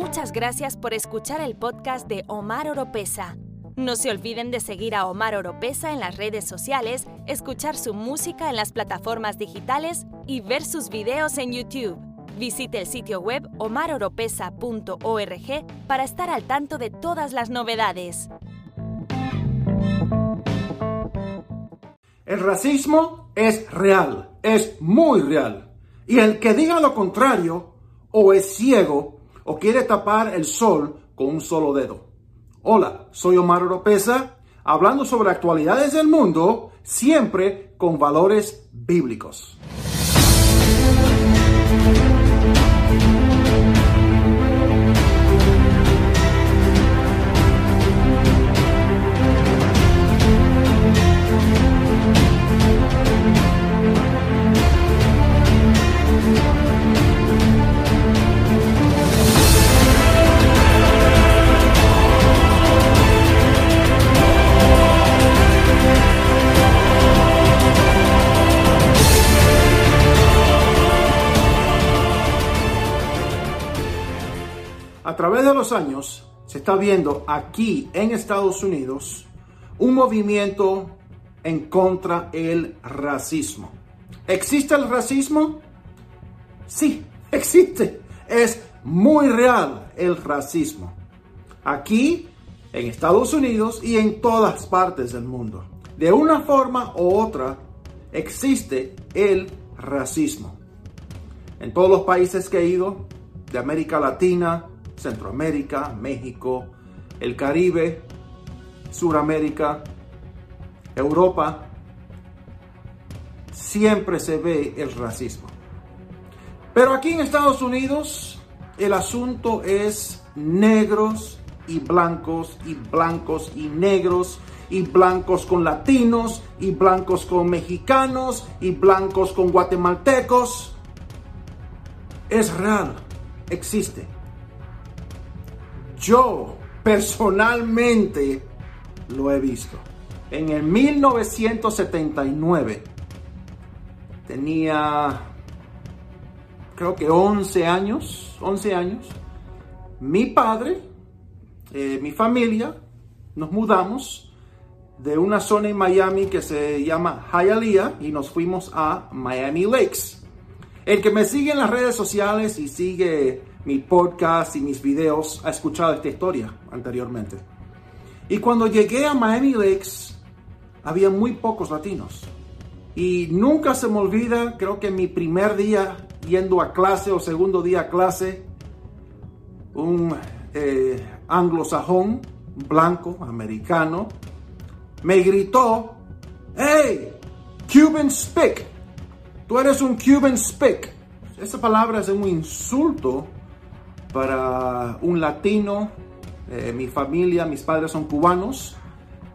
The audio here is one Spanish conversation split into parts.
Muchas gracias por escuchar el podcast de Omar Oropesa. No se olviden de seguir a Omar Oropesa en las redes sociales, escuchar su música en las plataformas digitales y ver sus videos en YouTube. Visite el sitio web omaroropesa.org para estar al tanto de todas las novedades. El racismo es real, es muy real. Y el que diga lo contrario, o es ciego, o quiere tapar el sol con un solo dedo. Hola, soy Omar Oropesa, hablando sobre actualidades del mundo, siempre con valores bíblicos. A través de los años se está viendo aquí en Estados Unidos un movimiento en contra del racismo. ¿Existe el racismo? Sí, existe. Es muy real el racismo. Aquí, en Estados Unidos y en todas partes del mundo. De una forma u otra, existe el racismo. En todos los países que he ido, de América Latina, Centroamérica, México, el Caribe, Suramérica, Europa, siempre se ve el racismo. Pero aquí en Estados Unidos el asunto es negros y blancos y blancos y negros y blancos con latinos y blancos con mexicanos y blancos con guatemaltecos. Es real, existe. Yo personalmente lo he visto. En el 1979 tenía creo que 11 años, 11 años. Mi padre, eh, mi familia, nos mudamos de una zona en Miami que se llama Hialeah y nos fuimos a Miami Lakes. El que me sigue en las redes sociales y sigue mi podcast y mis videos ha escuchado esta historia anteriormente. Y cuando llegué a Miami Lakes, había muy pocos latinos. Y nunca se me olvida, creo que mi primer día yendo a clase o segundo día a clase, un eh, anglosajón, blanco, americano, me gritó, hey, Cuban Spick, tú eres un Cuban Spick. Esa palabra es un insulto para un latino. Eh, mi familia, mis padres son cubanos,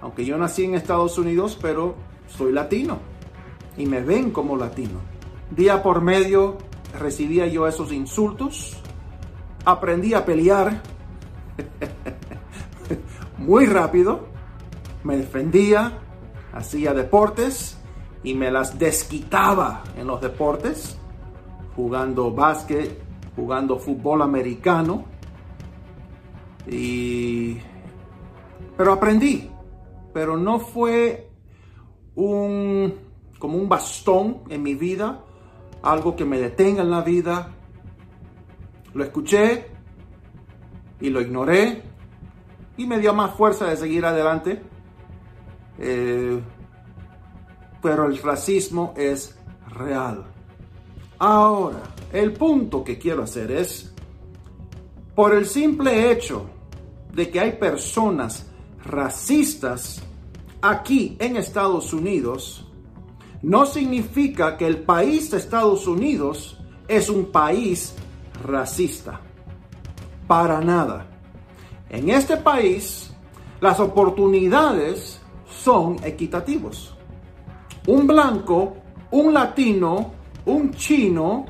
aunque yo nací en Estados Unidos, pero soy latino y me ven como latino. Día por medio recibía yo esos insultos, aprendí a pelear muy rápido, me defendía, hacía deportes y me las desquitaba en los deportes, jugando básquet, jugando fútbol americano. Y pero aprendí, pero no fue un como un bastón en mi vida, algo que me detenga en la vida. Lo escuché y lo ignoré y me dio más fuerza de seguir adelante. Eh, pero el racismo es real. Ahora, el punto que quiero hacer es, por el simple hecho de que hay personas racistas aquí en Estados Unidos, no significa que el país de Estados Unidos es un país racista. Para nada. En este país, las oportunidades son equitativos. Un blanco, un latino, un chino,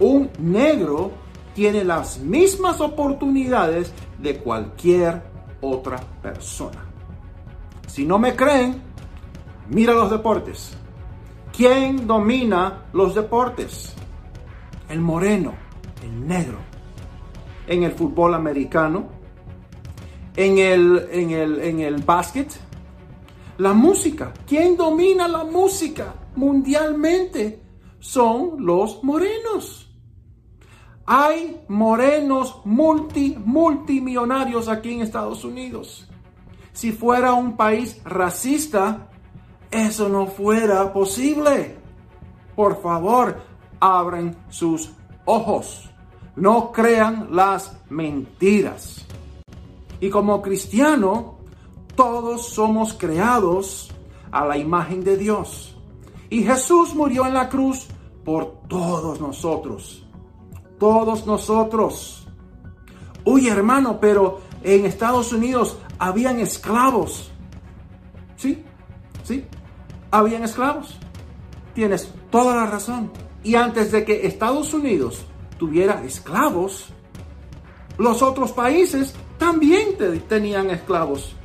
un negro tiene las mismas oportunidades de cualquier otra persona. Si no me creen, mira los deportes. ¿Quién domina los deportes? El moreno, el negro. en el fútbol americano, en el, en el, en el básquet. La música. ¿Quién domina la música mundialmente? Son los morenos. Hay morenos multi, multimillonarios aquí en Estados Unidos. Si fuera un país racista, eso no fuera posible. Por favor, abren sus ojos. No crean las mentiras. Y como cristiano, todos somos creados a la imagen de Dios. Y Jesús murió en la cruz por todos nosotros. Todos nosotros. Uy, hermano, pero en Estados Unidos habían esclavos. Sí, sí, habían esclavos. Tienes toda la razón. Y antes de que Estados Unidos tuviera esclavos, los otros países también tenían esclavos.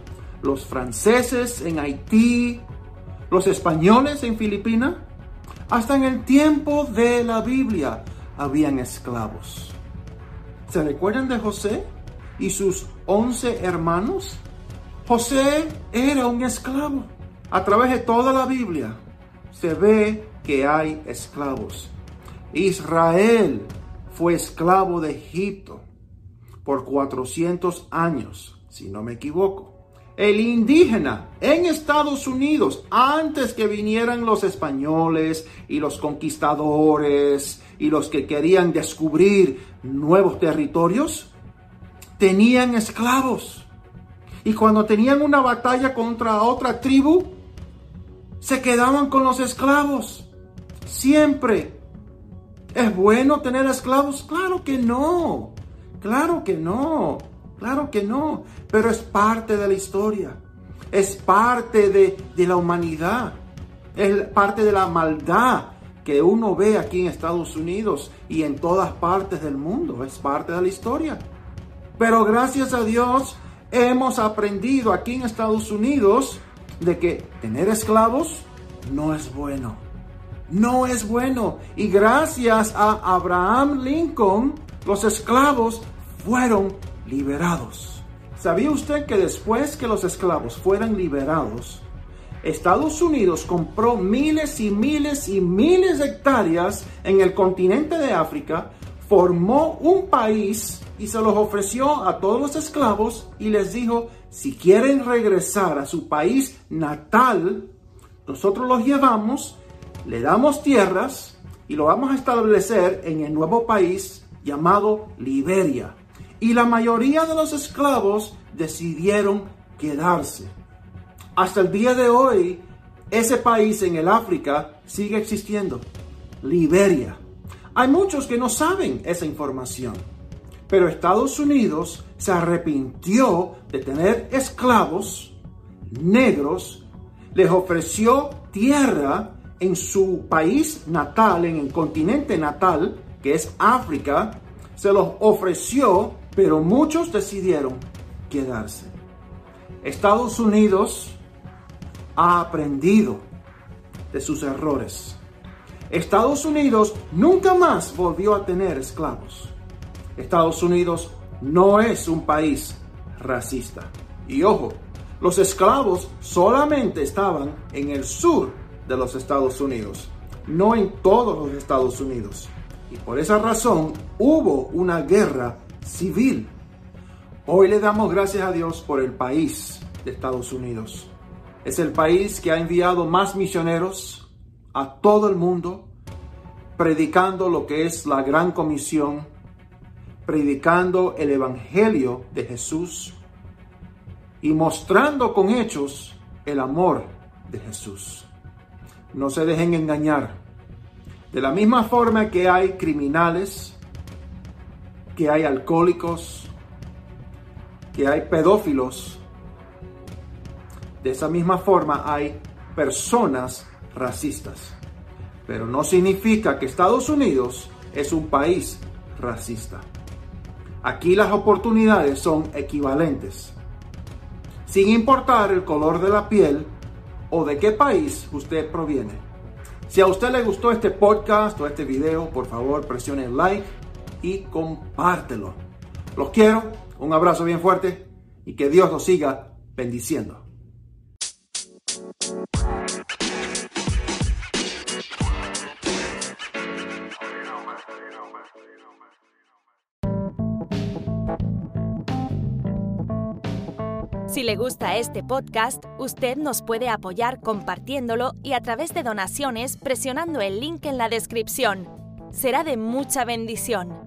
Los franceses en Haití, los españoles en Filipinas, hasta en el tiempo de la Biblia habían esclavos. ¿Se recuerdan de José y sus once hermanos? José era un esclavo. A través de toda la Biblia se ve que hay esclavos. Israel fue esclavo de Egipto por 400 años, si no me equivoco. El indígena en Estados Unidos, antes que vinieran los españoles y los conquistadores y los que querían descubrir nuevos territorios, tenían esclavos. Y cuando tenían una batalla contra otra tribu, se quedaban con los esclavos. Siempre ¿Es bueno tener esclavos? Claro que no. Claro que no. Claro que no. Pero es parte de la historia. Es parte de, la humanidad. Es parte de la maldad que uno ve aquí en Estados Unidos y en todas partes del mundo. Es parte de la historia. Pero gracias a Dios hemos aprendido aquí en Estados Unidos de que tener esclavos no es bueno no es bueno. Y gracias a Abraham Lincoln, los esclavos fueron liberados. ¿Sabía usted que después que los esclavos fueran liberados, Estados Unidos compró miles y miles y miles de hectáreas en el continente de África, formó un país y se los ofreció a todos los esclavos y les dijo, si quieren regresar a su país natal, nosotros los llevamos le damos tierras y lo vamos a establecer en el nuevo país llamado Liberia. Y la mayoría de los esclavos decidieron quedarse. Hasta el día de hoy, ese país en el África sigue existiendo. Liberia. Hay muchos que no saben esa información. Pero Estados Unidos se arrepintió de tener esclavos negros, les ofreció tierra en su país natal, en el continente natal, que es África, se los ofreció, pero muchos decidieron quedarse. Estados Unidos ha aprendido de sus errores. Estados Unidos nunca más volvió a tener esclavos. Estados Unidos no es un país racista. Y ojo, los esclavos solamente estaban en el sur de los Estados Unidos, no en todos los Estados Unidos. Y por esa razón hubo una guerra civil. Hoy le damos gracias a Dios por el país de Estados Unidos. Es el país que ha enviado más misioneros a todo el mundo, predicando lo que es la gran comisión, predicando el Evangelio de Jesús y mostrando con hechos el amor de Jesús no se dejen engañar. De la misma forma que hay criminales, que hay alcohólicos, que hay pedófilos, de esa misma forma hay personas racistas. Pero no significa que Estados Unidos es un país racista. Aquí las oportunidades son equivalentes. Sin importar el color de la piel, o de qué país usted proviene. Si a usted le gustó este podcast o este video, por favor presione like y compártelo. Los quiero, un abrazo bien fuerte y que Dios los siga bendiciendo. Si le gusta este podcast, usted nos puede apoyar compartiéndolo y a través de donaciones presionando el link en la descripción. Será de mucha bendición.